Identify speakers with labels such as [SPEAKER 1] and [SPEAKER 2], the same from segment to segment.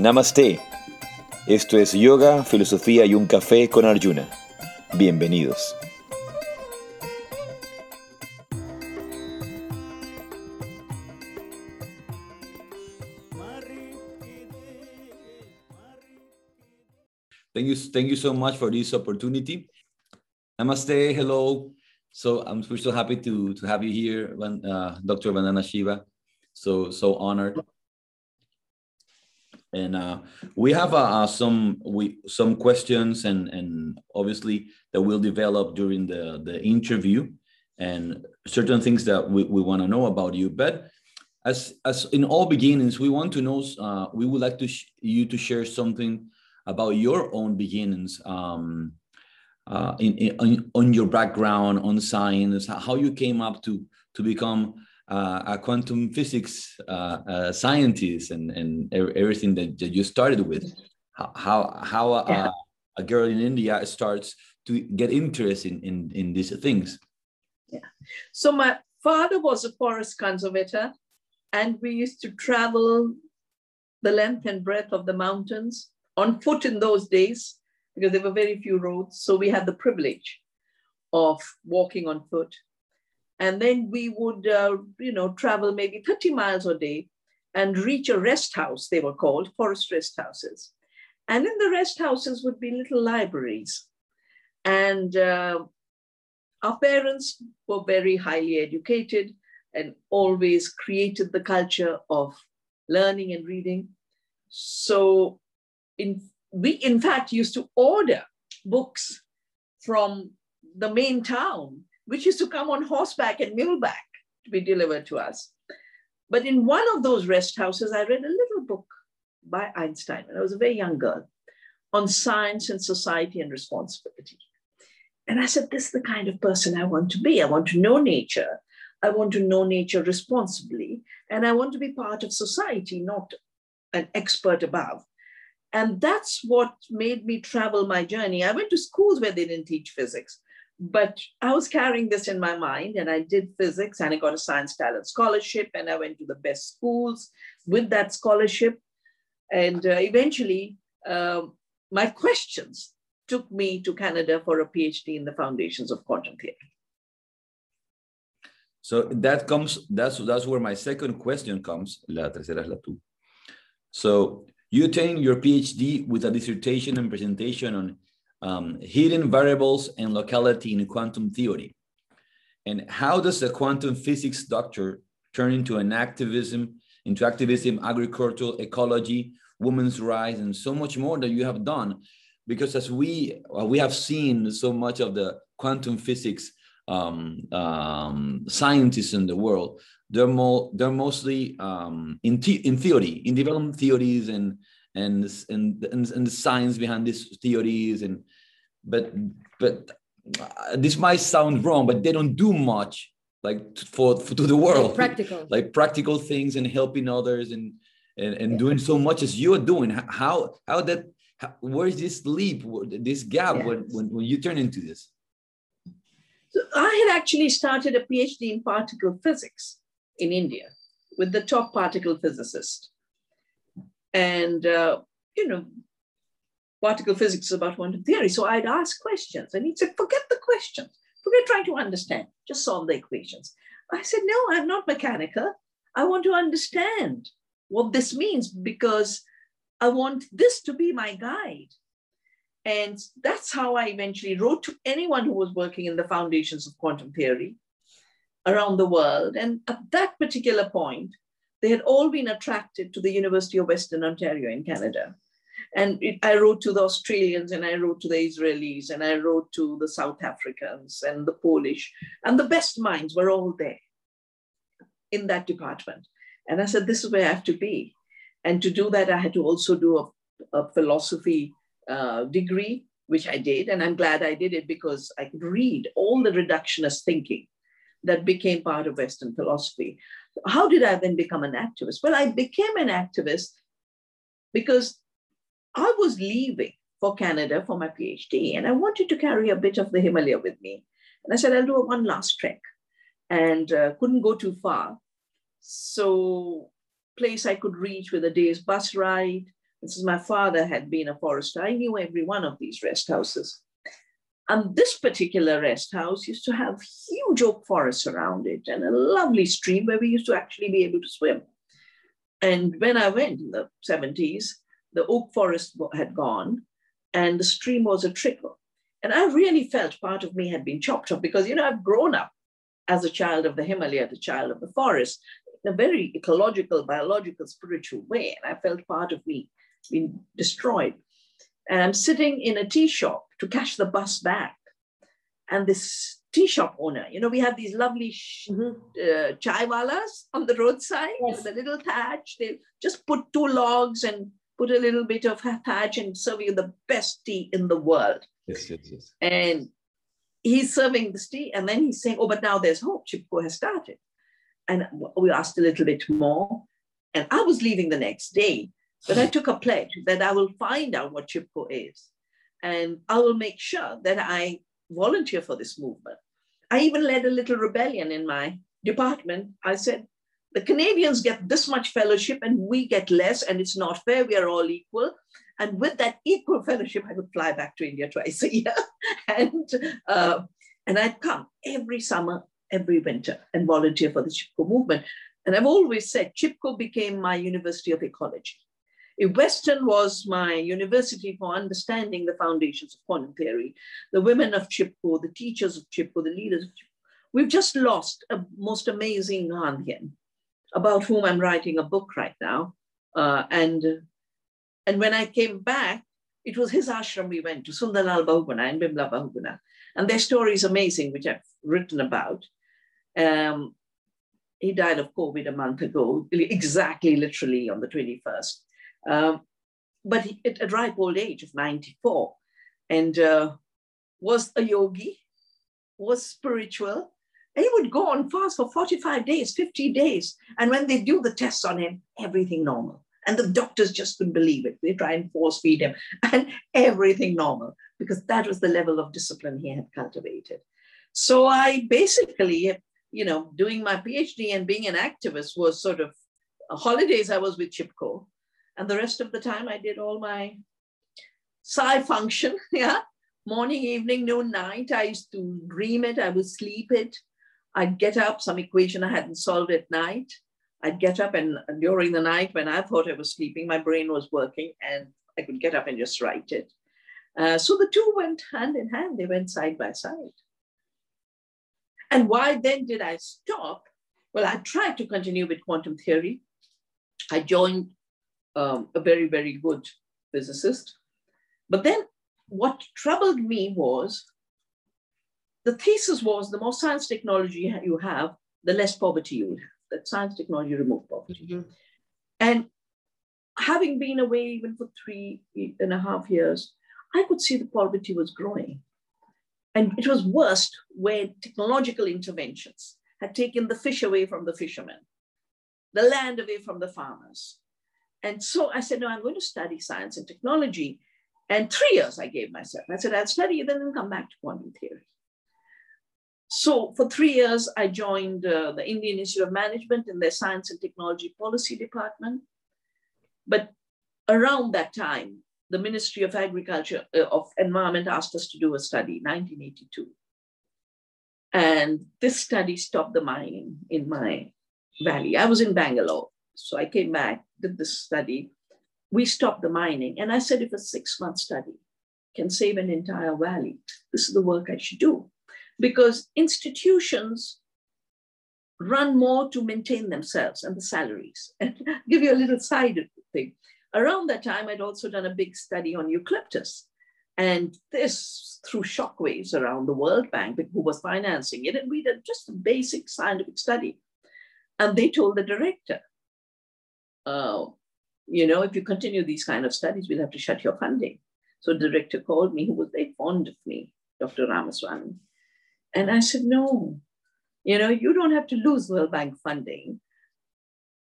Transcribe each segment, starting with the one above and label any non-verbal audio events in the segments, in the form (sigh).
[SPEAKER 1] Namaste. Esto es Yoga, Filosofía y un Café con Arjuna. Bienvenidos. Thank you, thank you so much for this opportunity. Namaste, hello. So I'm we're so happy to to have you here, uh, Dr. Vandana Shiva. So so honored and uh, we have uh, uh, some we some questions and and obviously that will develop during the the interview and certain things that we, we want to know about you. But as as in all beginnings we want to know uh, we would like to you to share something about your own beginnings um, uh, in, in on your background on science how you came up to to become a quantum physics uh, uh, scientist and, and everything that, that you started with. How, how a, yeah. a girl in India starts to get interested in, in, in these things.
[SPEAKER 2] Yeah. So my father was a forest conservator and we used to travel the length and breadth of the mountains on foot in those days because there were very few roads. So we had the privilege of walking on foot. And then we would, uh, you know, travel maybe 30 miles a day and reach a rest house, they were called forest rest houses. And in the rest houses would be little libraries. And uh, our parents were very highly educated and always created the culture of learning and reading. So in, we, in fact, used to order books from the main town which used to come on horseback and muleback to be delivered to us. But in one of those rest houses, I read a little book by Einstein when I was a very young girl on science and society and responsibility. And I said, This is the kind of person I want to be. I want to know nature. I want to know nature responsibly. And I want to be part of society, not an expert above. And that's what made me travel my journey. I went to schools where they didn't teach physics but I was carrying this in my mind and I did physics and I got a science talent scholarship and I went to the best schools with that scholarship. And uh, eventually, uh, my questions took me to Canada for a PhD in the foundations of quantum theory.
[SPEAKER 1] So that comes, that's, that's where my second question comes. La tercera es la tú. So you obtained your PhD with a dissertation and presentation on um, hidden variables and locality in quantum theory. And how does a quantum physics doctor turn into an activism, into activism, agricultural ecology, women's rights, and so much more that you have done? Because as we uh, we have seen so much of the quantum physics um, um, scientists in the world, they're more they're mostly um, in in theory, in development theories and and and and, and the science behind these theories and but but uh, this might sound wrong but they don't do much like for, for to the world.
[SPEAKER 3] like practical.
[SPEAKER 1] Like practical things and helping others and and, and doing so much as you're doing. How how that how, where's this leap this gap when, when when you turn into this?
[SPEAKER 2] So i had actually started a phd in particle physics in india with the top particle physicist and, uh, you know, particle physics is about quantum theory. So I'd ask questions and he'd say, forget the questions, forget trying to understand, just solve the equations. I said, no, I'm not mechanical. I want to understand what this means because I want this to be my guide. And that's how I eventually wrote to anyone who was working in the foundations of quantum theory around the world. And at that particular point, they had all been attracted to the University of Western Ontario in Canada. And it, I wrote to the Australians and I wrote to the Israelis and I wrote to the South Africans and the Polish. And the best minds were all there in that department. And I said, this is where I have to be. And to do that, I had to also do a, a philosophy uh, degree, which I did. And I'm glad I did it because I could read all the reductionist thinking that became part of Western philosophy. How did I then become an activist? Well, I became an activist because I was leaving for Canada for my PhD and I wanted to carry a bit of the Himalaya with me. And I said, I'll do a one last trek and uh, couldn't go too far. So, place I could reach with a day's bus ride Since my father had been a forester, I knew every one of these rest houses. And this particular rest house used to have huge oak forests around it and a lovely stream where we used to actually be able to swim. And when I went in the 70s, the oak forest had gone and the stream was a trickle. And I really felt part of me had been chopped off because, you know, I've grown up as a child of the Himalaya, the child of the forest, in a very ecological, biological, spiritual way. And I felt part of me being destroyed. And I'm sitting in a tea shop to catch the bus back. And this tea shop owner, you know, we have these lovely mm-hmm. uh, chai walas on the roadside yes. with a little thatch. They just put two logs and put a little bit of thatch and serve you the best tea in the world.
[SPEAKER 1] Yes, yes, yes.
[SPEAKER 2] And he's serving this tea, and then he's saying, "Oh, but now there's hope. Chipko has started." And we asked a little bit more, and I was leaving the next day, but I took a pledge that I will find out what Chipko is, and I will make sure that I volunteer for this movement. I even led a little rebellion in my department. I said, the Canadians get this much fellowship and we get less, and it's not fair. We are all equal. And with that equal fellowship, I would fly back to India twice a year. (laughs) and, uh, and I'd come every summer, every winter, and volunteer for the Chipko movement. And I've always said Chipko became my University of Ecology. Western was my university for understanding the foundations of quantum theory, the women of Chipko, the teachers of Chipko, the leaders of Chipko, we've just lost a most amazing Gandhian about whom I'm writing a book right now. Uh, and, and when I came back, it was his ashram we went to, Sundarlal Bahuguna and Bimla Bahuguna. And their story is amazing, which I've written about. Um, he died of COVID a month ago, exactly literally on the 21st. Um, but he, at a ripe old age of 94, and uh, was a yogi, was spiritual, and he would go on fast for 45 days, 50 days. And when they do the tests on him, everything normal. And the doctors just couldn't believe it. They try and force feed him, (laughs) and everything normal, because that was the level of discipline he had cultivated. So I basically, you know, doing my PhD and being an activist was sort of holidays I was with Chipko. And the rest of the time I did all my psi function, (laughs) yeah, morning, evening, noon, night. I used to dream it, I would sleep it. I'd get up, some equation I hadn't solved at night. I'd get up and during the night when I thought I was sleeping, my brain was working and I could get up and just write it. Uh, so the two went hand in hand, they went side by side. And why then did I stop? Well, I tried to continue with quantum theory. I joined um, a very, very good physicist. But then what troubled me was the thesis was the more science technology you have, the less poverty you will have. That science technology removed poverty. Mm-hmm. And having been away even for three and a half years, I could see the poverty was growing. And it was worst when technological interventions had taken the fish away from the fishermen, the land away from the farmers. And so I said, no, I'm going to study science and technology. And three years I gave myself. I said, I'll study it and then come back to quantum theory. So for three years, I joined uh, the Indian Institute of Management in their Science and Technology Policy Department. But around that time, the Ministry of Agriculture, uh, of Environment asked us to do a study, 1982. And this study stopped the mining in my valley. I was in Bangalore. So I came back, did this study. We stopped the mining. And I said, if a six month study can save an entire valley, this is the work I should do because institutions run more to maintain themselves and the salaries. (laughs) And give you a little side thing. Around that time, I'd also done a big study on eucalyptus. And this threw shockwaves around the World Bank, who was financing it. And we did just a basic scientific study. And they told the director, uh, you know, if you continue these kind of studies, we'll have to shut your funding. So the director called me, who was very fond of me, Dr. Ramaswamy. And I said, no, you know, you don't have to lose World Bank funding.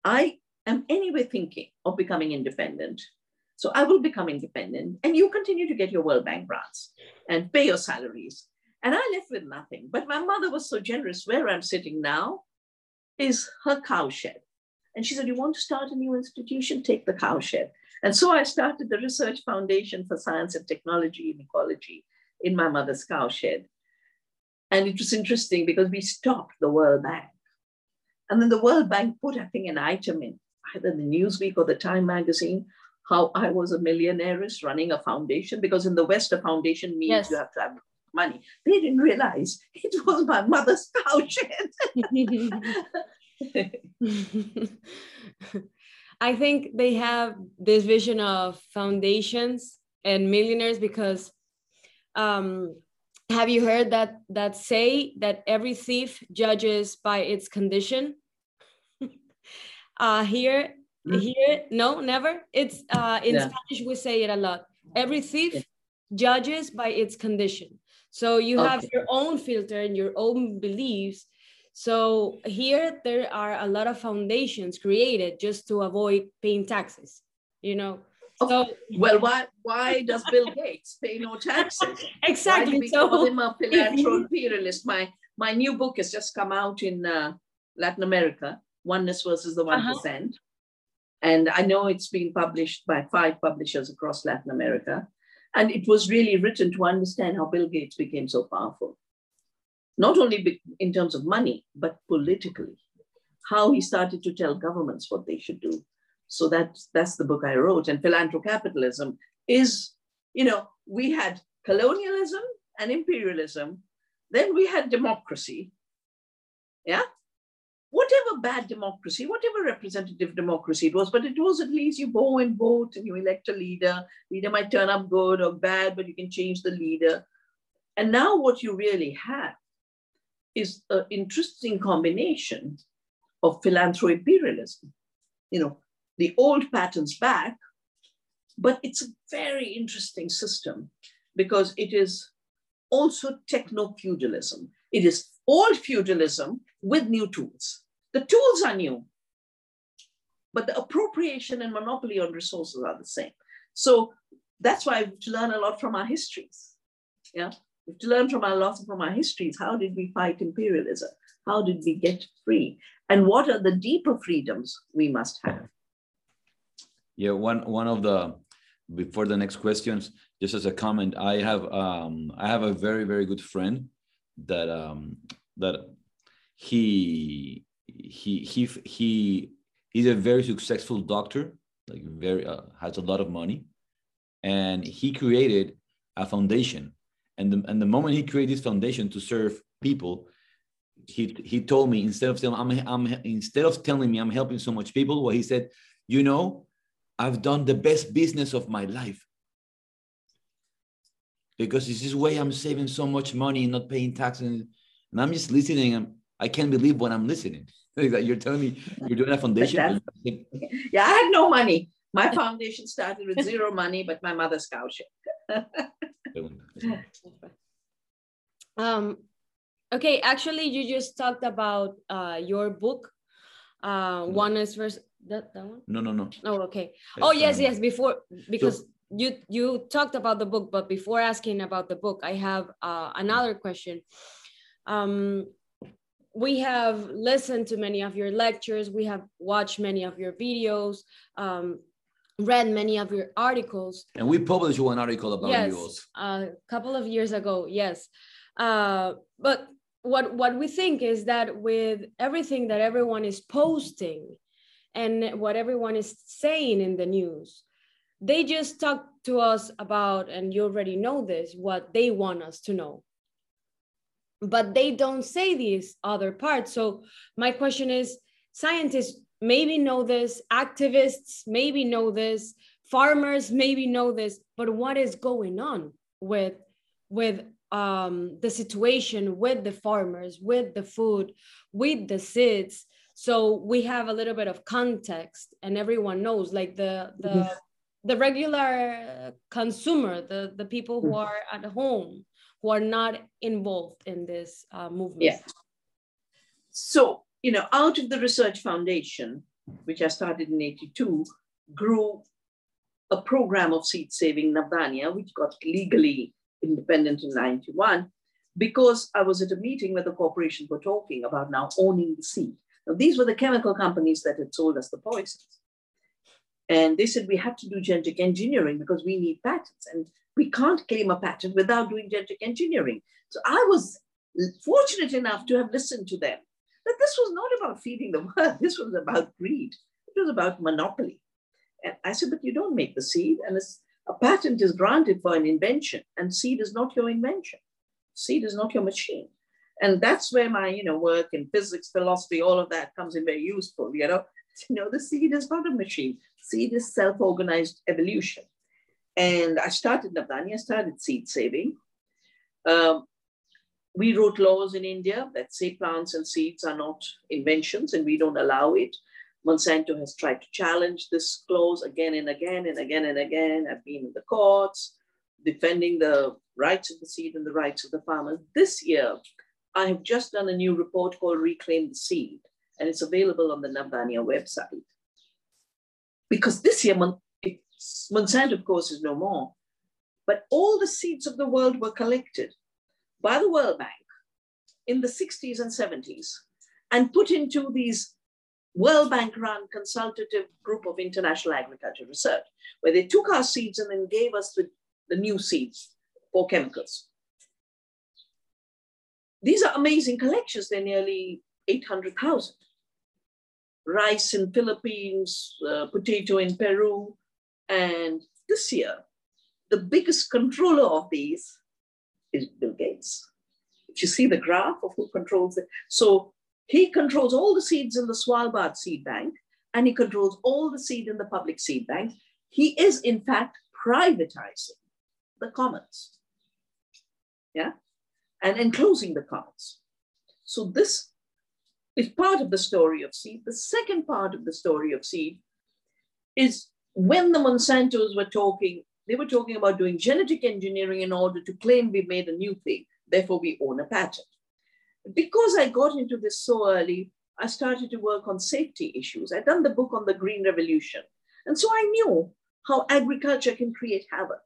[SPEAKER 2] I am anyway thinking of becoming independent. So I will become independent and you continue to get your World Bank grants and pay your salaries. And I left with nothing. But my mother was so generous. Where I'm sitting now is her cowshed. And she said, You want to start a new institution? Take the cowshed. And so I started the Research Foundation for Science and Technology in Ecology in my mother's cowshed. And it was interesting because we stopped the World Bank. And then the World Bank put, I think, an item in either the Newsweek or the Time magazine how I was a millionaire running a foundation because in the West, a foundation means yes. you have to have money. They didn't realize it was my mother's cowshed. (laughs)
[SPEAKER 3] I think they have this vision of foundations and millionaires because um, have you heard that that say that every thief judges by its condition? (laughs) uh, here, mm-hmm. here, no, never. It's uh, in yeah. Spanish we say it a lot. Every thief yeah. judges by its condition. So you okay. have your own filter and your own beliefs so here there are a lot of foundations created just to avoid paying taxes, you know.
[SPEAKER 2] Oh, so well, why why does Bill Gates pay no taxes? (laughs)
[SPEAKER 3] exactly.
[SPEAKER 2] Why so call him a (laughs) imperialist? My my new book has just come out in uh, Latin America, Oneness versus the One uh-huh. and I know it's been published by five publishers across Latin America, and it was really written to understand how Bill Gates became so powerful not only in terms of money, but politically, how he started to tell governments what they should do. So that's, that's the book I wrote. And philanthrocapitalism is, you know, we had colonialism and imperialism, then we had democracy. Yeah? Whatever bad democracy, whatever representative democracy it was, but it was at least you go and vote and you elect a leader. Leader might turn up good or bad, but you can change the leader. And now what you really have is an interesting combination of philanthro-imperialism. You know, the old patterns back, but it's a very interesting system because it is also techno-feudalism. It is old feudalism with new tools. The tools are new, but the appropriation and monopoly on resources are the same. So that's why we learn a lot from our histories. Yeah, to learn from our loss from our histories. How did we fight imperialism? How did we get free? And what are the deeper freedoms we must have?
[SPEAKER 1] Yeah, one one of the before the next questions, just as a comment, I have um, I have a very very good friend that um, that he he he he he's a very successful doctor, like very uh, has a lot of money, and he created a foundation and the, and the moment he created this foundation to serve people, he he told me instead of telling I'm, I'm instead of telling me I'm helping so much people, well, he said, you know, I've done the best business of my life because this is way I'm saving so much money and not paying taxes. And I'm just listening. And I can't believe what I'm listening. (laughs) you're telling me you're doing a foundation. (laughs)
[SPEAKER 2] yeah, I had no money. My foundation started with zero money, but my mother's (laughs) (laughs)
[SPEAKER 3] um, okay, actually, you just talked about uh, your book. Uh, one is first that, that one.
[SPEAKER 1] No, no, no.
[SPEAKER 3] Oh, okay. oh, yes, yes. Before because so, you you talked about the book, but before asking about the book, I have uh, another question. Um, we have listened to many of your lectures. We have watched many of your videos. Um, read many of your articles.
[SPEAKER 1] And we published one article about
[SPEAKER 3] yes, yours. a couple of years ago, yes. Uh, but what, what we think is that with everything that everyone is posting and what everyone is saying in the news, they just talk to us about, and you already know this, what they want us to know. But they don't say these other parts. So my question is, scientists maybe know this, activists maybe know this, farmers maybe know this, but what is going on with with um, the situation with the farmers, with the food, with the seeds? So we have a little bit of context, and everyone knows, like the the mm-hmm. the regular consumer, the the people who mm-hmm. are at home, who are not involved in this uh, movement.
[SPEAKER 2] Yeah. So you know, out of the research foundation, which I started in 82, grew a program of seed saving Navdanya, which got legally independent in 91, because I was at a meeting where the corporations were talking about now owning the seed. Now, these were the chemical companies that had sold us the poisons. And they said we had to do genetic engineering because we need patents. And we can't claim a patent without doing genetic engineering. So I was fortunate enough to have listened to them. But this was not about feeding the world, (laughs) this was about greed, it was about monopoly. And I said, but you don't make the seed, and a patent is granted for an invention, and seed is not your invention. Seed is not your machine. And that's where my, you know, work in physics, philosophy, all of that comes in very useful. You know, (laughs) you know, the seed is not a machine. Seed is self-organized evolution. And I started Navdanya, I started seed saving. Um, we wrote laws in India that say plants and seeds are not inventions and we don't allow it. Monsanto has tried to challenge this clause again and again and again and again. I've been in the courts defending the rights of the seed and the rights of the farmers. This year, I have just done a new report called Reclaim the Seed, and it's available on the Navdanya website. Because this year, Monsanto, of course, is no more, but all the seeds of the world were collected by the World Bank in the 60s and 70s and put into these World Bank run consultative group of international agriculture research, where they took our seeds and then gave us the, the new seeds for chemicals. These are amazing collections. They're nearly 800,000. Rice in Philippines, uh, potato in Peru. And this year, the biggest controller of these is Bill Gates. If you see the graph of who controls it. So he controls all the seeds in the Svalbard seed bank, and he controls all the seed in the public seed bank. He is, in fact, privatizing the commons. Yeah? And enclosing the commons. So this is part of the story of seed. The second part of the story of seed is when the Monsantos were talking they were talking about doing genetic engineering in order to claim we made a new thing, therefore we own a patent. Because I got into this so early, I started to work on safety issues. I'd done the book on the Green Revolution. And so I knew how agriculture can create havoc.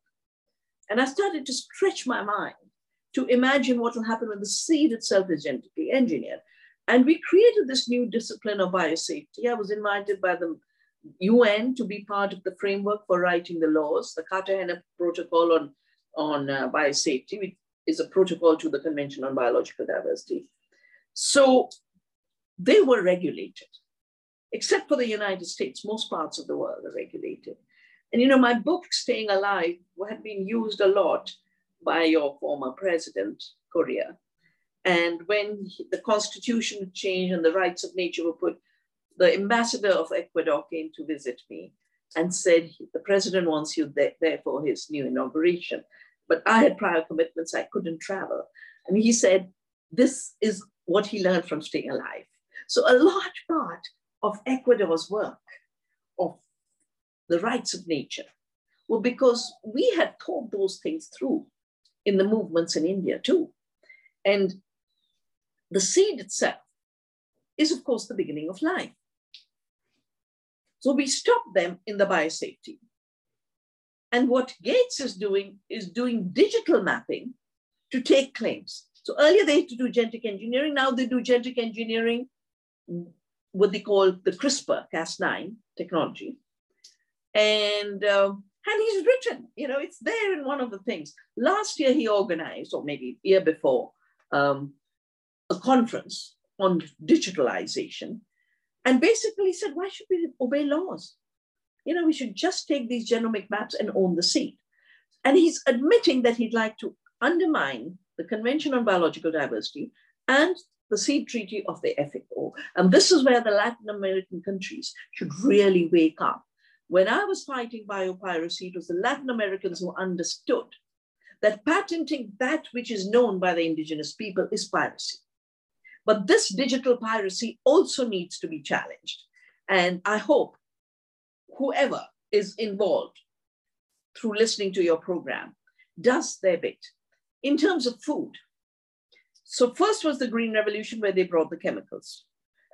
[SPEAKER 2] And I started to stretch my mind to imagine what will happen when the seed itself is genetically engineered. And we created this new discipline of biosafety. I was invited by the UN to be part of the framework for writing the laws. The Cartagena Protocol on, on uh, Biosafety which is a protocol to the Convention on Biological Diversity. So they were regulated, except for the United States. Most parts of the world are regulated. And you know, my book, Staying Alive, had been used a lot by your former president, Correa. And when the constitution changed and the rights of nature were put the ambassador of Ecuador came to visit me and said, the president wants you there, there for his new inauguration. But I had prior commitments, I couldn't travel. And he said, this is what he learned from staying alive. So a large part of Ecuador's work of the rights of nature were because we had thought those things through in the movements in India too. And the seed itself is, of course, the beginning of life. So we stop them in the biosafety. And what Gates is doing is doing digital mapping to take claims. So earlier they had to do genetic engineering. Now they do genetic engineering, what they call the CRISPR Cas9 technology. And, uh, and he's written, you know, it's there in one of the things. Last year he organized, or maybe year before, um, a conference on digitalization and basically said, why should we obey laws? You know, we should just take these genomic maps and own the seed. And he's admitting that he'd like to undermine the Convention on Biological Diversity and the seed treaty of the FAO. And this is where the Latin American countries should really wake up. When I was fighting biopiracy, it was the Latin Americans who understood that patenting that which is known by the indigenous people is piracy. But this digital piracy also needs to be challenged. And I hope whoever is involved through listening to your program does their bit. In terms of food, so first was the Green Revolution where they brought the chemicals.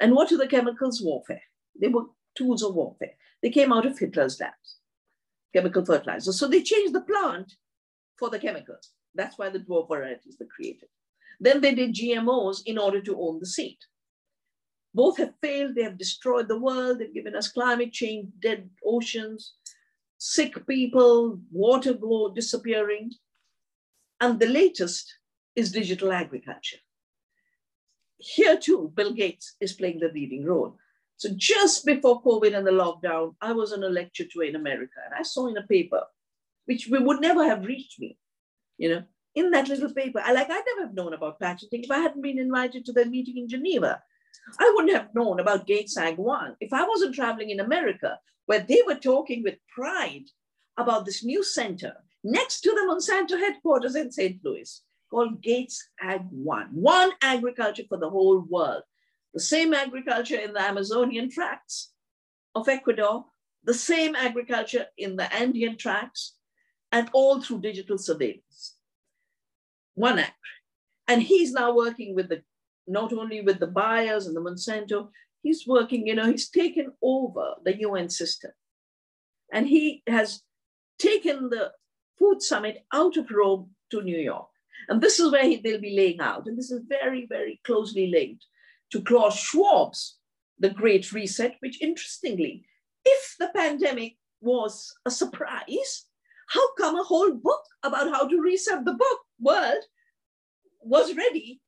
[SPEAKER 2] And what are the chemicals? Warfare. They were tools of warfare. They came out of Hitler's labs, chemical fertilizers. So they changed the plant for the chemicals. That's why the dwarf varieties were created. Then they did GMOs in order to own the seed. Both have failed. They have destroyed the world. They've given us climate change, dead oceans, sick people, water glow disappearing. And the latest is digital agriculture. Here too, Bill Gates is playing the leading role. So just before COVID and the lockdown, I was on a lecture tour in America and I saw in a paper, which would never have reached me, you know, in that little paper. I like, I'd never have known about patenting if I hadn't been invited to the meeting in Geneva. I wouldn't have known about Gates Ag One if I wasn't traveling in America, where they were talking with pride about this new center next to the Monsanto headquarters in St. Louis called Gates Ag One, one agriculture for the whole world. The same agriculture in the Amazonian tracts of Ecuador, the same agriculture in the Andean tracts, and all through digital surveillance. One act. And he's now working with the, not only with the Bayers and the Monsanto, he's working, you know, he's taken over the UN system. And he has taken the food summit out of Rome to New York. And this is where he, they'll be laying out. And this is very, very closely linked to Klaus Schwab's The Great Reset, which interestingly, if the pandemic was a surprise, how come a whole book about how to reset the book world was ready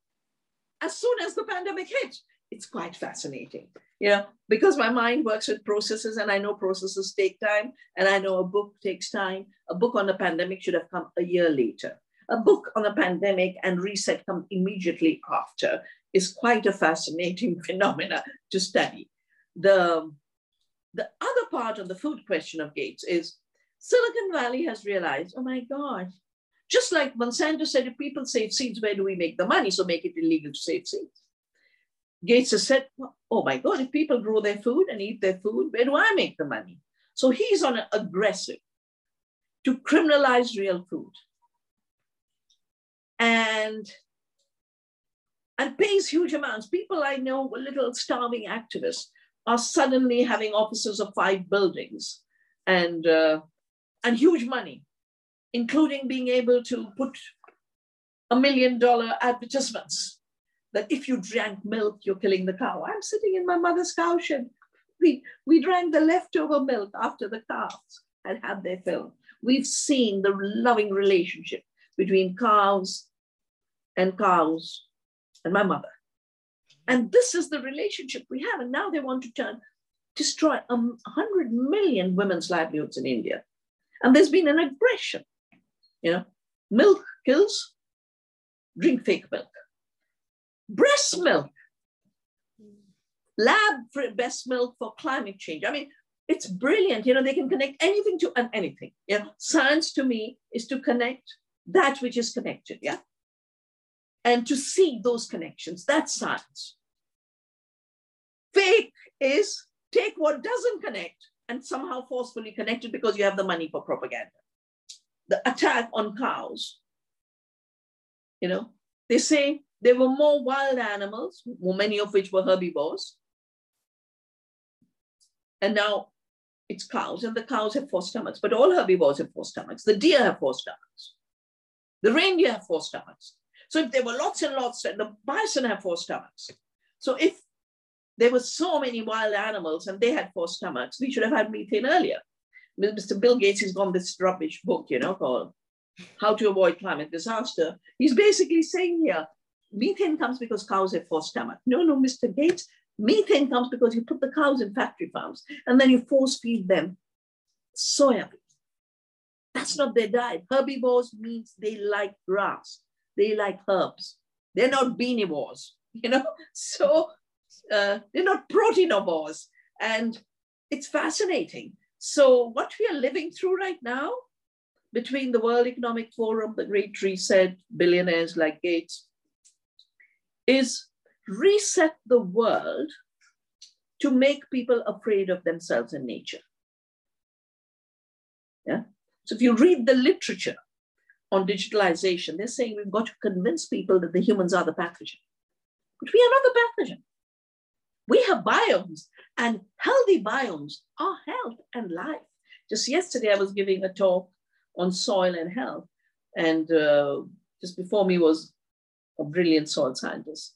[SPEAKER 2] as soon as the pandemic hit? It's quite fascinating, you know, because my mind works with processes and I know processes take time and I know a book takes time. A book on the pandemic should have come a year later a book on a pandemic and reset come immediately after is quite a fascinating (laughs) phenomena to study. The, the other part of the food question of Gates is Silicon Valley has realized, oh my God, just like Monsanto said, if people save seeds, where do we make the money? So make it illegal to save seeds. Gates has said, oh my God, if people grow their food and eat their food, where do I make the money? So he's on an aggressive to criminalize real food and and pays huge amounts. People I know, little starving activists, are suddenly having offices of five buildings and uh, and huge money, including being able to put a million dollar advertisements that if you drank milk, you're killing the cow. I'm sitting in my mother's cow shed. We, we drank the leftover milk after the cows had had their fill. We've seen the loving relationship between cows and cows and my mother. And this is the relationship we have. And now they want to turn, destroy a 100 million women's livelihoods in India. And there's been an aggression. You know, milk kills, drink fake milk. Breast milk, lab breast milk for climate change. I mean, it's brilliant. You know, they can connect anything to anything. Yeah. science to me is to connect that which is connected. Yeah and to see those connections. That's science. Fake is take what doesn't connect and somehow forcefully connect it because you have the money for propaganda. The attack on cows, you know, they say there were more wild animals, many of which were herbivores. And now it's cows, and the cows have four stomachs, but all herbivores have four stomachs. The deer have four stomachs. The reindeer have four stomachs. So if there were lots and lots, and the bison have four stomachs. So if there were so many wild animals and they had four stomachs, we should have had methane earlier. Mr. Bill Gates has gone this rubbish book, you know, called How to Avoid Climate Disaster. He's basically saying here, methane comes because cows have four stomachs. No, no, Mr. Gates, methane comes because you put the cows in factory farms and then you force feed them soya. That's not their diet. Herbivores means they like grass they like herbs. They're not beanivores, (laughs) you know? So uh, they're not proteinivores. And it's fascinating. So what we are living through right now, between the World Economic Forum, the Great Reset, billionaires like Gates, is reset the world to make people afraid of themselves and nature. Yeah. So if you read the literature on digitalization, they're saying we've got to convince people that the humans are the pathogen. But we are not the pathogen. We have biomes, and healthy biomes are health and life. Just yesterday, I was giving a talk on soil and health, and uh, just before me was a brilliant soil scientist.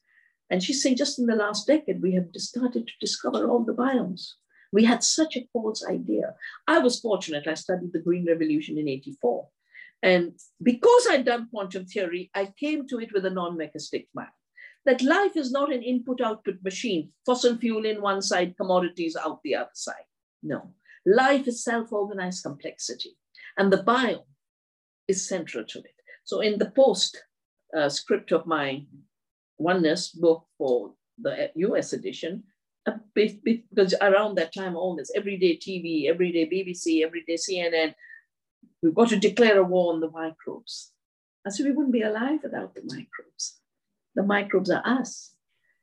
[SPEAKER 2] And she's saying just in the last decade, we have started to discover all the biomes. We had such a false idea. I was fortunate, I studied the Green Revolution in 84. And because I'd done quantum theory, I came to it with a non mechanistic mind that life is not an input output machine, fossil fuel in one side, commodities out the other side. No, life is self organized complexity, and the biome is central to it. So, in the post uh, script of my oneness book for the US edition, bit, bit, because around that time, all this everyday TV, everyday BBC, everyday CNN, we've got to declare a war on the microbes. I said, we wouldn't be alive without the microbes. The microbes are us.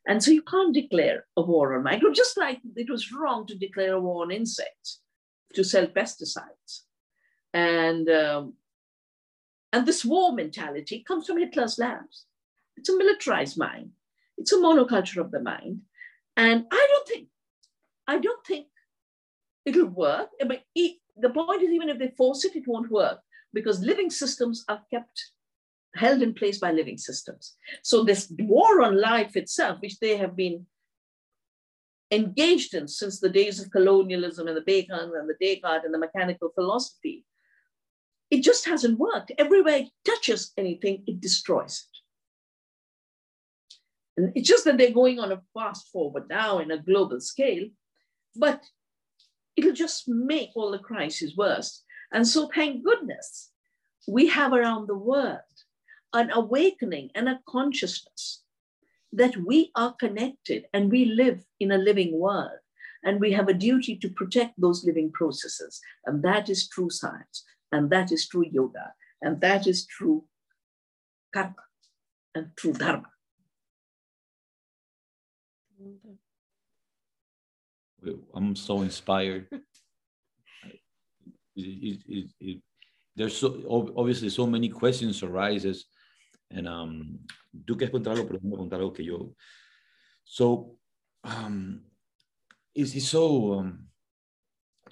[SPEAKER 2] And so you can't declare a war on microbes, just like it was wrong to declare a war on insects, to sell pesticides. And, um, and this war mentality comes from Hitler's labs. It's a militarized mind. It's a monoculture of the mind. And I don't think, I don't think it'll work. But the point is, even if they force it, it won't work because living systems are kept held in place by living systems. So this war on life itself, which they have been engaged in since the days of colonialism and the Bacon and the Descartes and the mechanical philosophy, it just hasn't worked. Everywhere it touches anything, it destroys it. And it's just that they're going on a fast forward now in a global scale, but it'll just make all the crises worse. And so, thank goodness, we have around the world an awakening and a consciousness that we are connected and we live in a living world. And we have a duty to protect those living processes. And that is true science. And that is true yoga. And that is true karma and true dharma.
[SPEAKER 1] I'm so inspired. (laughs) it, it, it, there's so obviously so many questions arises and um tú quieres contar algo? Pero contar algo que yo so um it's so um,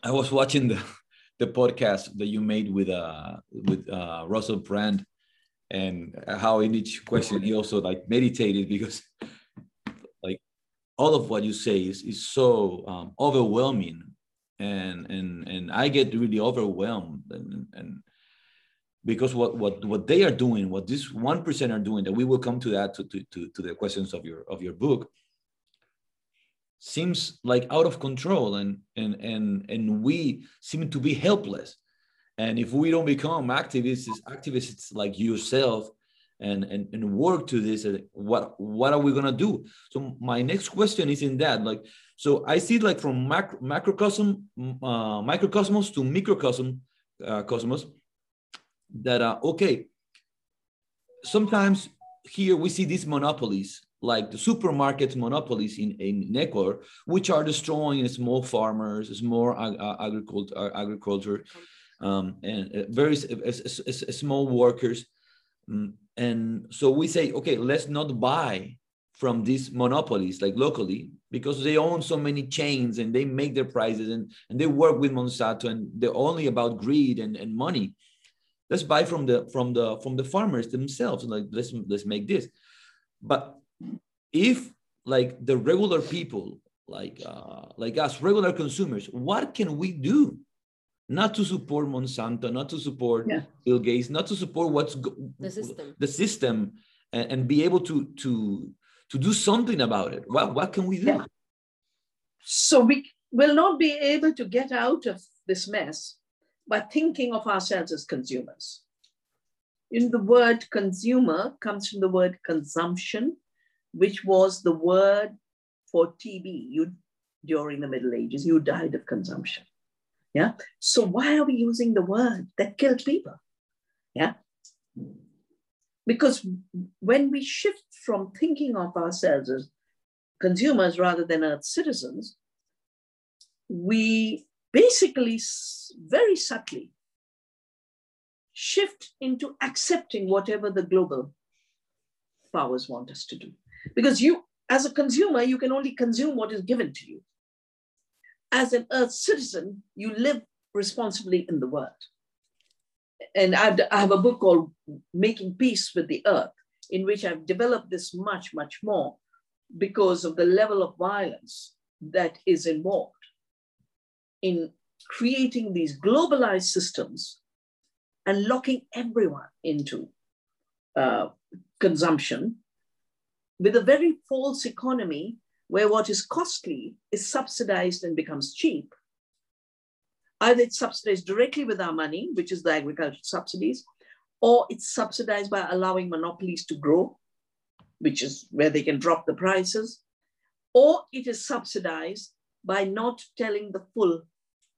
[SPEAKER 1] I was watching the the podcast that you made with uh with uh Russell Brand and how in each question he also like meditated because like all of what you say is, is so um, overwhelming and and and I get really overwhelmed and and because what what what they are doing, what this one percent are doing, that we will come to that to, to, to, to the questions of your of your book, seems like out of control and and and and we seem to be helpless. And if we don't become activists, activists like yourself, and and, and work to this, uh, what what are we gonna do? So my next question is in that like. So I see like from macro, macrocosm, uh, microcosmos to microcosm, uh, cosmos, that uh, okay sometimes here we see these monopolies like the supermarket monopolies in, in Ecuador, which are destroying small farmers, small ag- agriculture, uh, agriculture um, and uh, very small workers. Mm, and so we say, okay, let's not buy from these monopolies like locally because they own so many chains and they make their prices and, and they work with Monsanto and they're only about greed and, and money let's buy from the from the from the farmers themselves like let's let's make this. But if like the regular people like uh, like us regular consumers what can we do? Not to support monsanto not to support yeah. bill gates not to support what's
[SPEAKER 3] the system.
[SPEAKER 1] the system and, and, be able to to to do something about it. What what can we do? Yeah.
[SPEAKER 2] so we will not be able to get out of this mess by thinking of ourselves as consumers. In the word consumer comes from the word consumption, which was the word for TB. You during the Middle Ages, you died of consumption. Yeah. So why are we using the word that killed people? Yeah. Because when we shift from thinking of ourselves as consumers rather than as citizens, we basically very subtly shift into accepting whatever the global powers want us to do. Because you, as a consumer, you can only consume what is given to you. As an Earth citizen, you live responsibly in the world. And I've, I have a book called Making Peace with the Earth, in which I've developed this much, much more. because of the level of violence that is involved in creating these globalized systems and locking everyone into uh, consumption with a very false economy where what is costly is subsidized and becomes cheap. Either it's subsidized directly with our money, which is the agricultural subsidies, or it's subsidized by allowing monopolies to grow, which is where they can drop the prices, or it is subsidized by not telling the full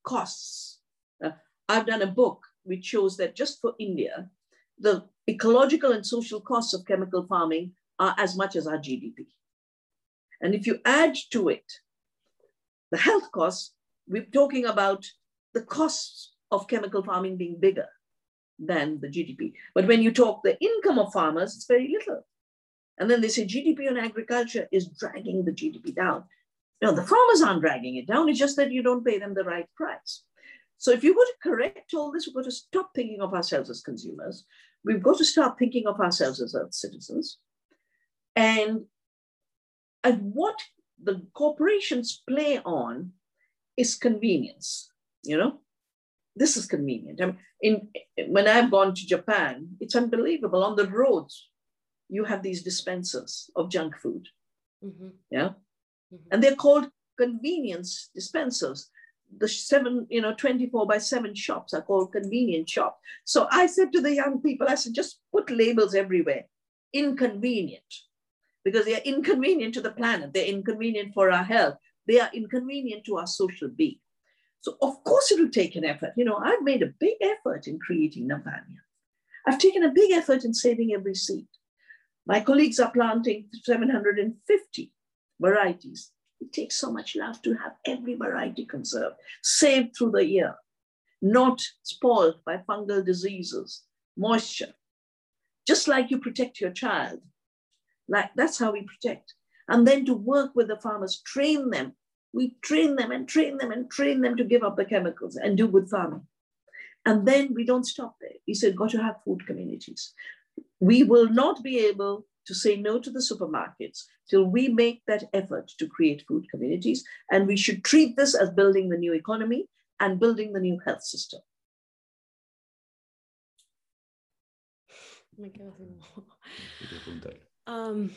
[SPEAKER 2] costs. Uh, I've done a book which shows that just for India, the ecological and social costs of chemical farming are as much as our GDP. And if you add to it the health costs, we're talking about the costs of chemical farming being bigger than the GDP. But when you talk the income of farmers, it's very little. And then they say GDP on agriculture is dragging the GDP down. No, the farmers aren't dragging it down. It's just that you don't pay them the right price. So if you want to correct all this, we've got to stop thinking of ourselves as consumers. We've got to start thinking of ourselves as citizens. And, and what the corporations play on is convenience, you know? This is convenient. I mean, in, when I've gone to Japan, it's unbelievable. On the roads, you have these dispensers of junk food. Mm-hmm. Yeah. And they're called convenience dispensers. The seven, you know, 24 by seven shops are called convenience shops. So I said to the young people, I said, just put labels everywhere. Inconvenient, because they are inconvenient to the planet. They're inconvenient for our health. They are inconvenient to our social being. So of course it'll take an effort. You know, I've made a big effort in creating Navdanya. I've taken a big effort in saving every seed. My colleagues are planting 750 varieties. It takes so much love to have every variety conserved, saved through the year, not spoiled by fungal diseases, moisture. Just like you protect your child, like that's how we protect. And then to work with the farmers, train them we train them and train them and train them to give up the chemicals and do good farming. And then we don't stop there. We said, got to have food communities. We will not be able to say no to the supermarkets till we make that effort to create food communities. And we should treat this as building the new economy and building the new health system.
[SPEAKER 3] Um,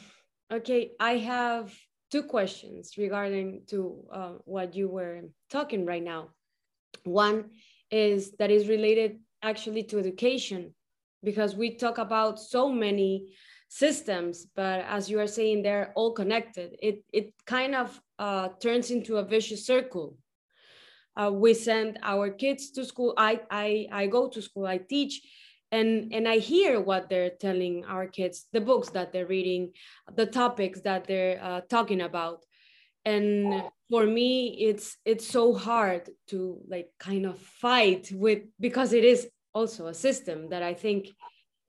[SPEAKER 3] okay, I have two questions regarding to uh, what you were talking right now. One is that is related actually to education because we talk about so many systems, but as you are saying, they're all connected. It, it kind of uh, turns into a vicious circle. Uh, we send our kids to school. I, I, I go to school, I teach, and and i hear what they're telling our kids the books that they're reading the topics that they're uh, talking about and for me it's it's so hard to like kind of fight with because it is also a system that i think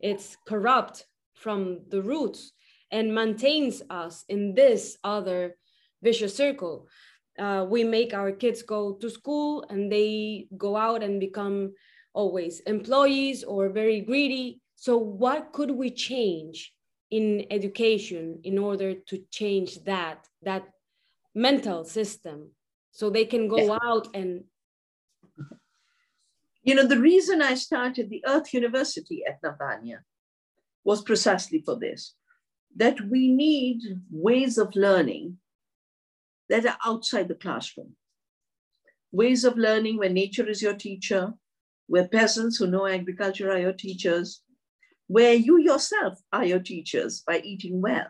[SPEAKER 3] it's corrupt from the roots and maintains us in this other vicious circle. Uh, we make our kids go to school and they go out and become always employees or very greedy. So, what could we change in education in order to change that that mental system? So they can go out and
[SPEAKER 2] you know the reason i started the earth university at navdanya was precisely for this that we need ways of learning that are outside the classroom ways of learning where nature is your teacher where peasants who know agriculture are your teachers, where you yourself are your teachers by eating well.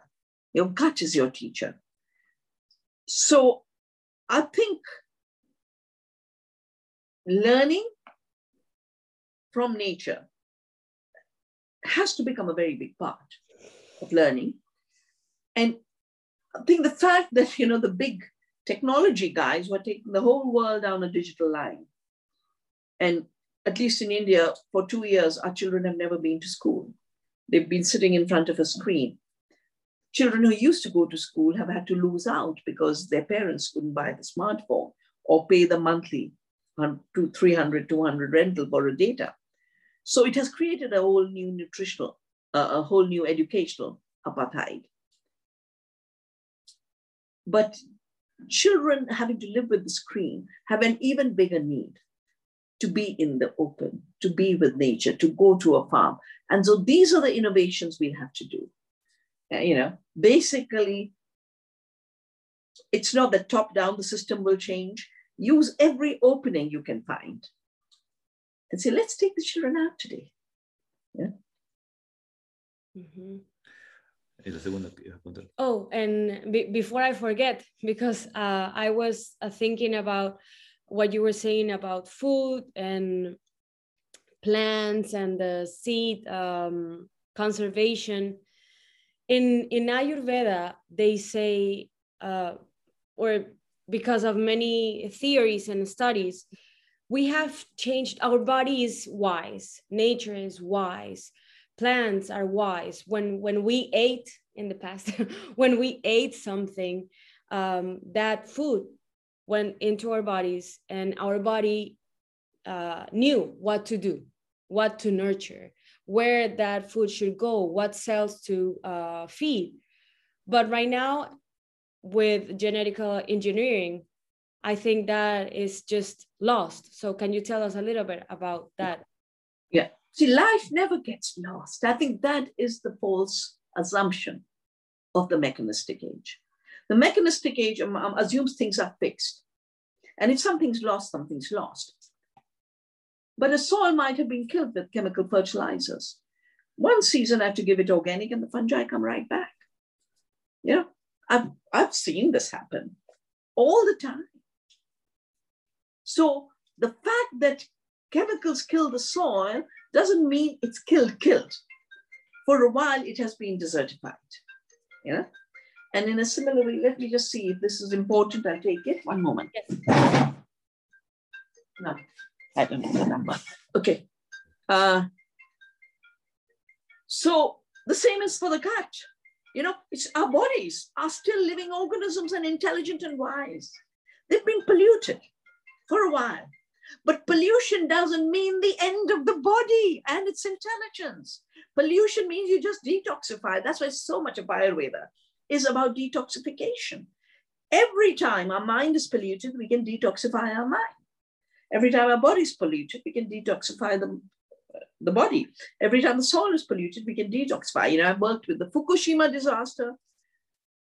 [SPEAKER 2] Your gut is your teacher. So I think learning from nature has to become a very big part of learning. And I think the fact that, you know, the big technology guys were taking the whole world down a digital line and at least in India, for two years, our children have never been to school. They've been sitting in front of a screen. Children who used to go to school have had to lose out because their parents couldn't buy the smartphone or pay the monthly to 300, 200 rental for a data. So it has created a whole new nutritional, uh, a whole new educational apartheid. But children having to live with the screen have an even bigger need to be in the open, to be with nature, to go to a farm. And so these are the innovations we'll have to do. Uh, you know, basically, it's not that top down the system will change. Use every opening you can find and say, let's take the children out today. Yeah.
[SPEAKER 3] Mm-hmm. Oh, and be- before I forget, because uh, I was uh, thinking about what you were saying about food and plants and the seed um, conservation. In in Ayurveda, they say, uh, or because of many theories and studies, we have changed. Our body is wise. Nature is wise plants are wise when when we ate in the past (laughs) when we ate something um, that food went into our bodies and our body uh, knew what to do what to nurture where that food should go what cells to uh, feed but right now with genetic engineering i think that is just lost so can you tell us a little bit about that
[SPEAKER 2] yeah See, life never gets lost. I think that is the false assumption of the mechanistic age. The mechanistic age um, um, assumes things are fixed. And if something's lost, something's lost. But a soil might have been killed with chemical fertilizers. One season I have to give it organic and the fungi come right back. Yeah, I've, I've seen this happen all the time. So the fact that chemicals kill the soil doesn't mean it's killed, killed. For a while, it has been desertified. Yeah. And in a similar way, let me just see if this is important. I'll take it. One moment. Yes. No, I don't know the number. Okay. Uh, so the same is for the gut. You know, it's our bodies are still living organisms and intelligent and wise. They've been polluted for a while. But pollution doesn't mean the end of the body and its intelligence. Pollution means you just detoxify. That's why so much of Ayurveda is about detoxification. Every time our mind is polluted, we can detoxify our mind. Every time our body is polluted, we can detoxify the, the body. Every time the soil is polluted, we can detoxify. You know, I've worked with the Fukushima disaster.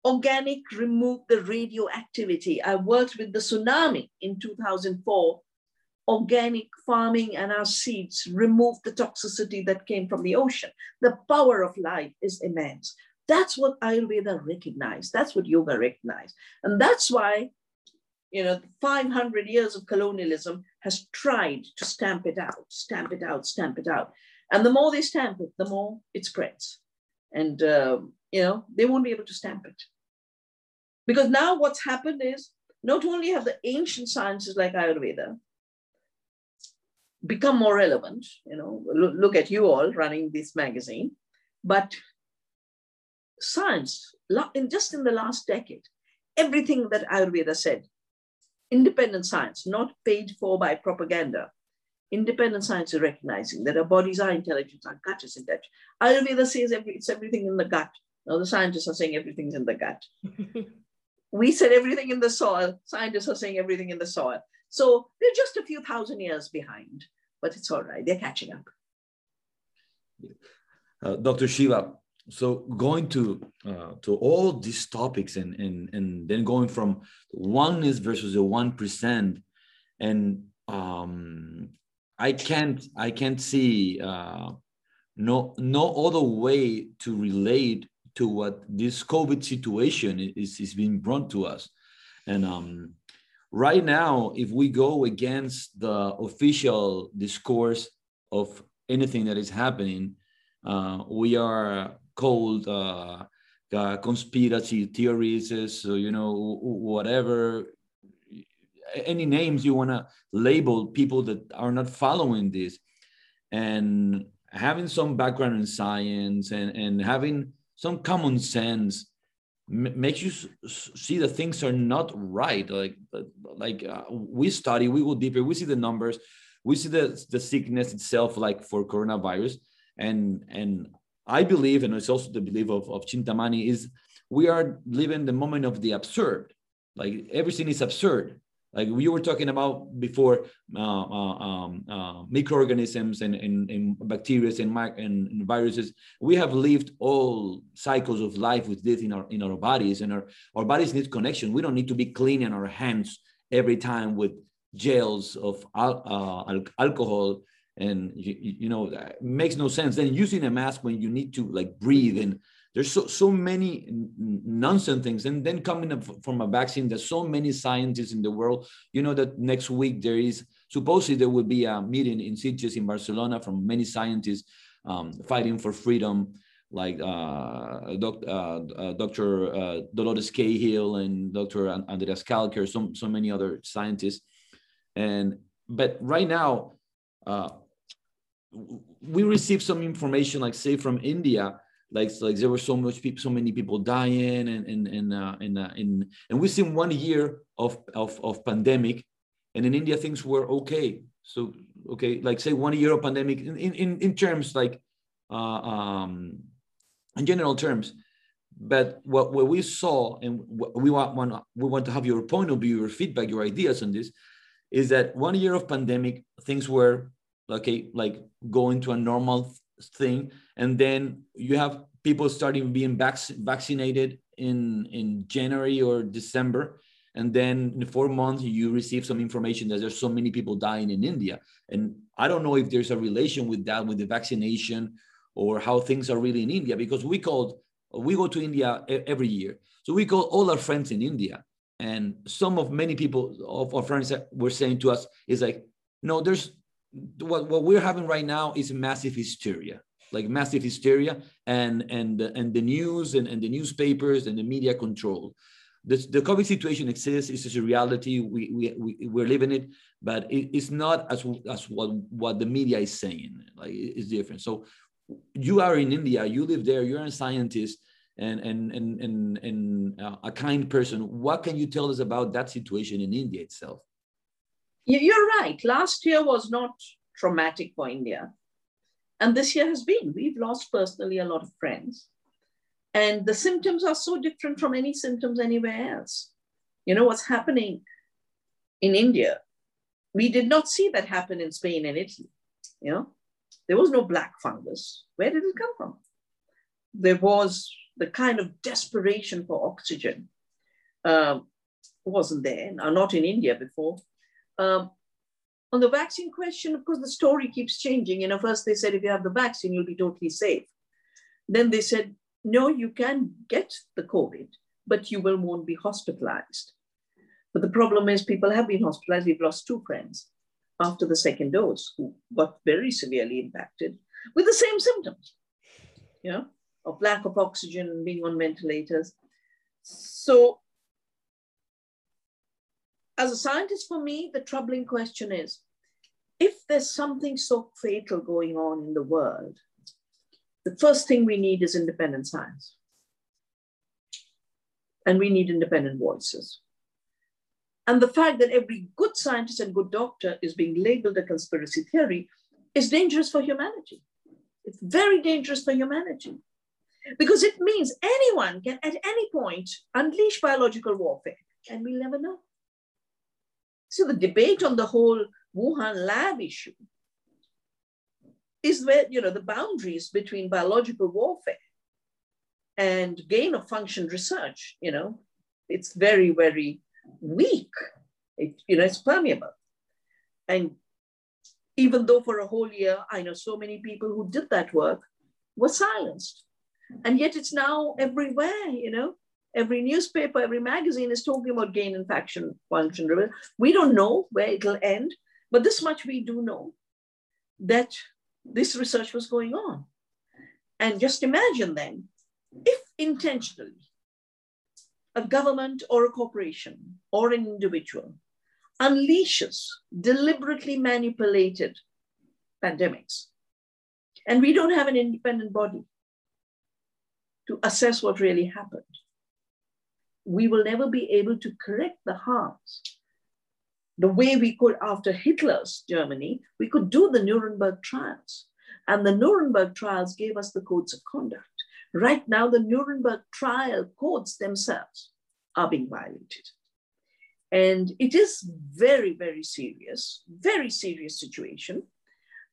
[SPEAKER 2] Organic removed the radioactivity. I worked with the tsunami in 2004 organic farming and our seeds removed the toxicity that came from the ocean. The power of life is immense. That's what Ayurveda recognized. That's what yoga recognized. And that's why, you know, 500 years of colonialism has tried to stamp it out, stamp it out, stamp it out. And the more they stamp it, the more it spreads. And, uh, you know, they won't be able to stamp it. Because now what's happened is not only have the ancient sciences like Ayurveda, become more relevant. You know, look, at you all running this magazine, but science, in just in the last decade, everything that Ayurveda said, independent science, not paid for by propaganda, independent science is recognizing that our bodies are intelligent, our gut is intelligent. Ayurveda says every, it's everything in the gut. Now the scientists are saying everything's in the gut. (laughs) we said everything in the soil. Scientists are saying everything in the soil. So they're just a few thousand years behind, but it's all right. They're catching up.
[SPEAKER 1] Uh, Dr. Shiva, so going to uh, to all these topics and, and and then going from oneness versus the one percent, and um, I can't I can't see uh, no no other way to relate to what this COVID situation is is being brought to us, and um, right now, if we go against the official discourse of anything that is happening, uh, we are called uh, uh, conspiracy theories, so you know whatever any names you want to label people that are not following this, and having some background in science and and having some common sense makes you see that things are not right like like uh, we study we go deeper we see the numbers we see the, the sickness itself like for coronavirus and and i believe and it's also the belief of, of chintamani is we are living the moment of the absurd. Like everything is absurd. Like we were talking about before, uh, uh, um, uh, microorganisms and, and, and bacteria and, and, and, viruses. We have lived all cycles of life with this in our in our bodies, and our, our bodies need connection. We don't need to be cleaning our hands every time with gels of al- uh, alcohol and you, you know makes no sense then using a mask when you need to like breathe and there's so, so many nonsense things and then coming up from a vaccine there's so many scientists in the world you know that next week there is supposedly there will be a meeting in Sitges in barcelona from many scientists um, fighting for freedom like uh, doc, uh, uh, Dr. Uh, Dolores Cahill and Dr. Andreas Kalcker, so, so many other scientists. And but right now, uh, we received some information, like say from India, like like there were so much people, so many people dying, and and and uh, and, uh, and and we've seen one year of, of of pandemic, and in India things were okay. So okay, like say one year of pandemic in in in terms like uh, um, in general terms. But what, what we saw, and we want, want we want to have your point of view, your feedback, your ideas on this, is that one year of pandemic things were okay, like going to a normal thing, and then you have people starting being vac- vaccinated in in January or December, and then in four months you receive some information that there's so many people dying in India, and I don't know if there's a relation with that with the vaccination or how things are really in India because we called we go to India every year, so we call all our friends in India, and some of many people of our friends were saying to us is like, no, there's what, what we're having right now is massive hysteria like massive hysteria and and and the news and, and the newspapers and the media control the, the covid situation exists it's a reality we, we, we we're living it but it, it's not as as what what the media is saying like it's different so you are in india you live there you're a scientist and and and and, and uh, a kind person what can you tell us about that situation in india itself
[SPEAKER 2] you're right. Last year was not traumatic for India. And this year has been. We've lost personally a lot of friends. And the symptoms are so different from any symptoms anywhere else. You know what's happening in India? We did not see that happen in Spain and Italy. You know, there was no black fungus. Where did it come from? There was the kind of desperation for oxygen um, wasn't there, not in India before. Um, on the vaccine question, of course, the story keeps changing. You know, first they said if you have the vaccine, you'll be totally safe. Then they said, no, you can get the COVID, but you will won't be hospitalized. But the problem is people have been hospitalized. We've lost two friends after the second dose who got very severely impacted with the same symptoms, you know, of lack of oxygen, being on ventilators. So as a scientist, for me, the troubling question is if there's something so fatal going on in the world, the first thing we need is independent science. And we need independent voices. And the fact that every good scientist and good doctor is being labeled a conspiracy theory is dangerous for humanity. It's very dangerous for humanity because it means anyone can at any point unleash biological warfare and we'll never know. So the debate on the whole Wuhan lab issue is where, you know, the boundaries between biological warfare and gain of function research, you know, it's very, very weak. It, you know, it's permeable. And even though for a whole year, I know so many people who did that work were silenced. And yet it's now everywhere, you know, Every newspaper, every magazine is talking about gain and faction function. We don't know where it'll end, but this much we do know that this research was going on. And just imagine then, if intentionally a government or a corporation or an individual unleashes deliberately manipulated pandemics, and we don't have an independent body to assess what really happened we will never be able to correct the harms. The way we could after Hitler's Germany, we could do the Nuremberg trials. And the Nuremberg trials gave us the codes of conduct. Right now, the Nuremberg trial codes themselves are being violated. And it is very, very serious, very serious situation.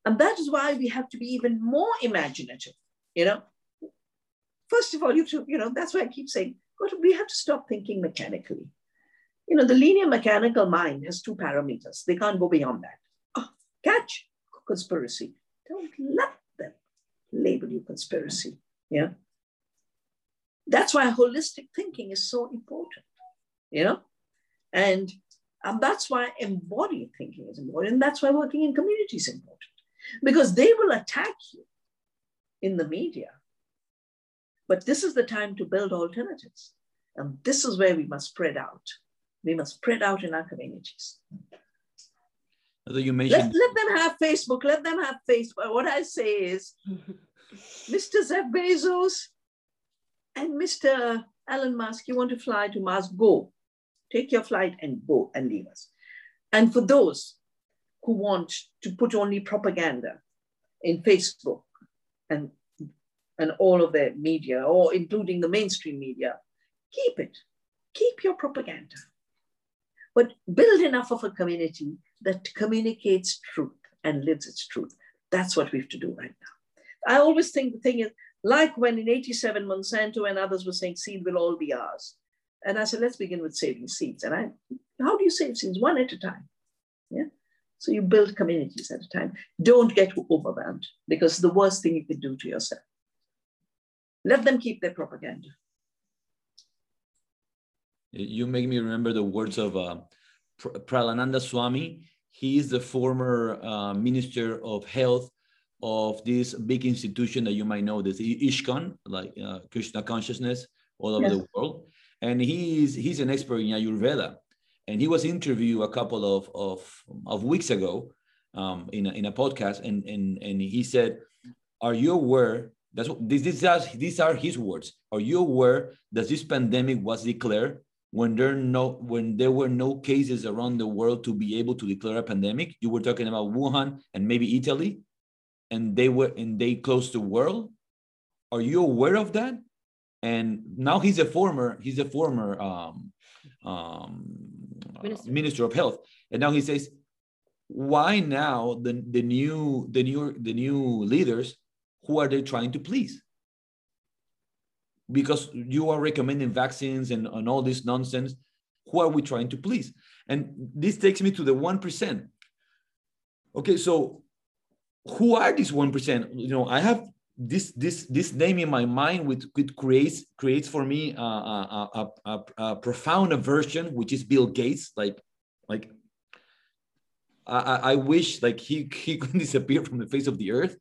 [SPEAKER 2] And that is why we have to be even more imaginative, you know. First of all, you, to, you know, that's why I keep saying, we have to stop thinking mechanically. You know, the linear mechanical mind has two parameters. They can't go beyond that. Oh, catch, conspiracy. Don't let them label you conspiracy. Yeah. That's why holistic thinking is so important, you know? And, and that's why embodied thinking is important. And that's why working in community is important because they will attack you in the media. But this is the time to build alternatives. And this is where we must spread out. We must spread out in our communities.
[SPEAKER 1] Although you mentioned...
[SPEAKER 2] Let, let them have Facebook. Let them have Facebook. What I say is, (laughs) Mr. Jeff Bezos and Mr. Elon Musk, you want to fly to Mars? Go. Take your flight and go and leave us. And for those who want to put only propaganda in Facebook and, and all of their media, or including the mainstream media, keep it. Keep your propaganda. But build enough of a community that communicates truth and lives its truth. That's what we have to do right now. I always think the thing is, like when in 87 Monsanto and others were saying seed will all be ours. And I said, let's begin with saving seeds. And I, how do you save seeds? One at a time. Yeah. So you build communities at a time. Don't get overwhelmed because the worst thing you can do to yourself. Let them keep their propaganda.
[SPEAKER 1] You make me remember the words of uh, Prahladananda Swami. He is the former uh, Minister of Health of this big institution that you might know, this ISKCON, like uh, Krishna consciousness all over yes. the world. And he's he's an expert in Ayurveda. And he was interviewed a couple of, of, of weeks ago um, in, a, in a podcast. And, and, and he said, are you aware, that's what, this, this, these are his words. Are you aware that this pandemic was declared when there no when there were no cases around the world to be able to declare a pandemic you were talking about wuhan and maybe italy and they were and they closed the world are you aware of that and now he's a former he's a former um, um, minister. minister of health and now he says why now the, the new the new the new leaders who are they trying to please? Because you are recommending vaccines and, and all this nonsense who are we trying to please? And this takes me to the 1% okay so who are these 1% you know i have this this this name in my mind which, creates creates for me a, a, a, a, a profound aversion which is bill gates. Like like I, I wish like he he (laughs) could disappear from the face of the earth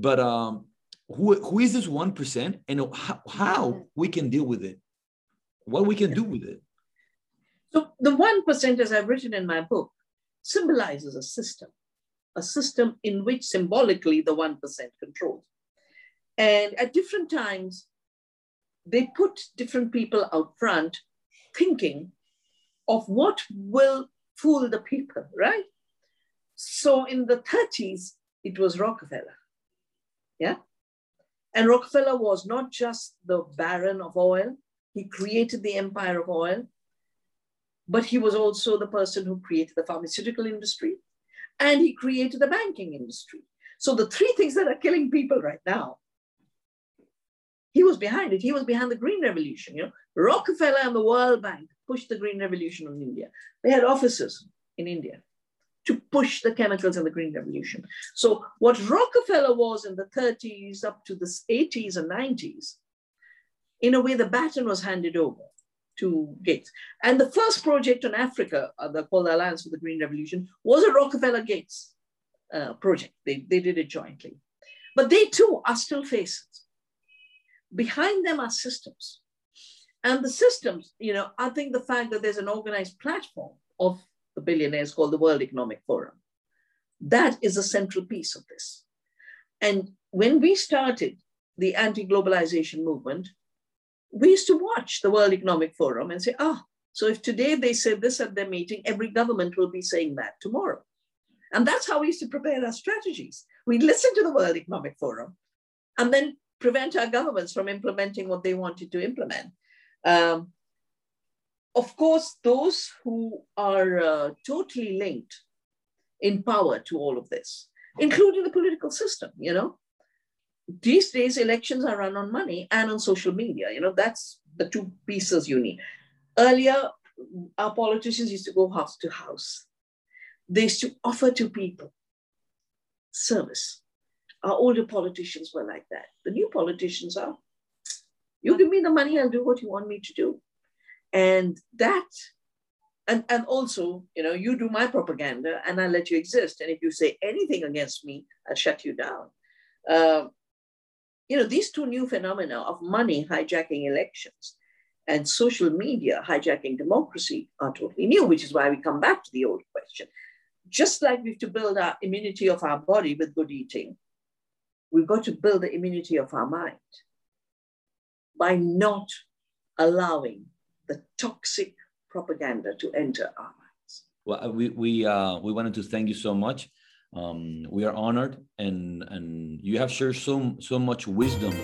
[SPEAKER 1] but um who, who is this 1% and how, how we can deal with it what we can do with it
[SPEAKER 2] so the 1% as i've written in my book symbolizes a system a system in which symbolically the 1% controls and at different times, they put different people out front thinking of what will fool the people, right? So in the 30s, it was Rockefeller. Yeah. And Rockefeller was not just the baron of oil, he created the empire of oil, but he was also the person who created the pharmaceutical industry and he created the banking industry. So the three things that are killing people right now he was behind it. He was behind the Green Revolution. You know, Rockefeller and the World Bank pushed the Green Revolution on India. They had offices in India to push the chemicals in the Green Revolution. So what Rockefeller was in the 30s up to the 80s and 90s, in a way, the baton was handed over to Gates. And the first project on Africa, uh, the, called the Alliance for the Green Revolution, was a Rockefeller Gates uh, project. They, they did it jointly. But they too are still faces behind them are systems. And the systems, you know, I think the fact that there's an organized platform of the billionaires called the World Economic Forum, that is a central piece of this. And when we started the anti globalization movement, we used to watch the World Economic Forum and say, ah, so if today they say this at their meeting, every government will be saying that tomorrow. And that's how we used to prepare our strategies. We listen to the World Economic Forum and then prevent our governments from implementing what they wanted to implement. Um, of course, those who are uh, totally linked in power to all of this, including the political system, you know, these days elections are run on money and on social media. You know, that's the two pieces you need. Earlier, our politicians used to go house to house. They used to offer to people service. Our older politicians were like that. The new politicians are, you give me the money, I'll do what you want me to do. And that, and, and also, you know, you do my propaganda and I'll let you exist. And if you say anything against me, I'll shut you down. Uh, you know, these two new phenomena of money hijacking elections and social media hijacking democracy are totally new, which is why we come back to the old question. Just like we have to build our immunity of our body with good eating, we've got to build the immunity of our mind by not allowing the toxic propaganda to enter our minds.
[SPEAKER 1] Well, we, we, uh, we wanted to thank you so much. Um, we are honored and, and you have shared so, so much wisdom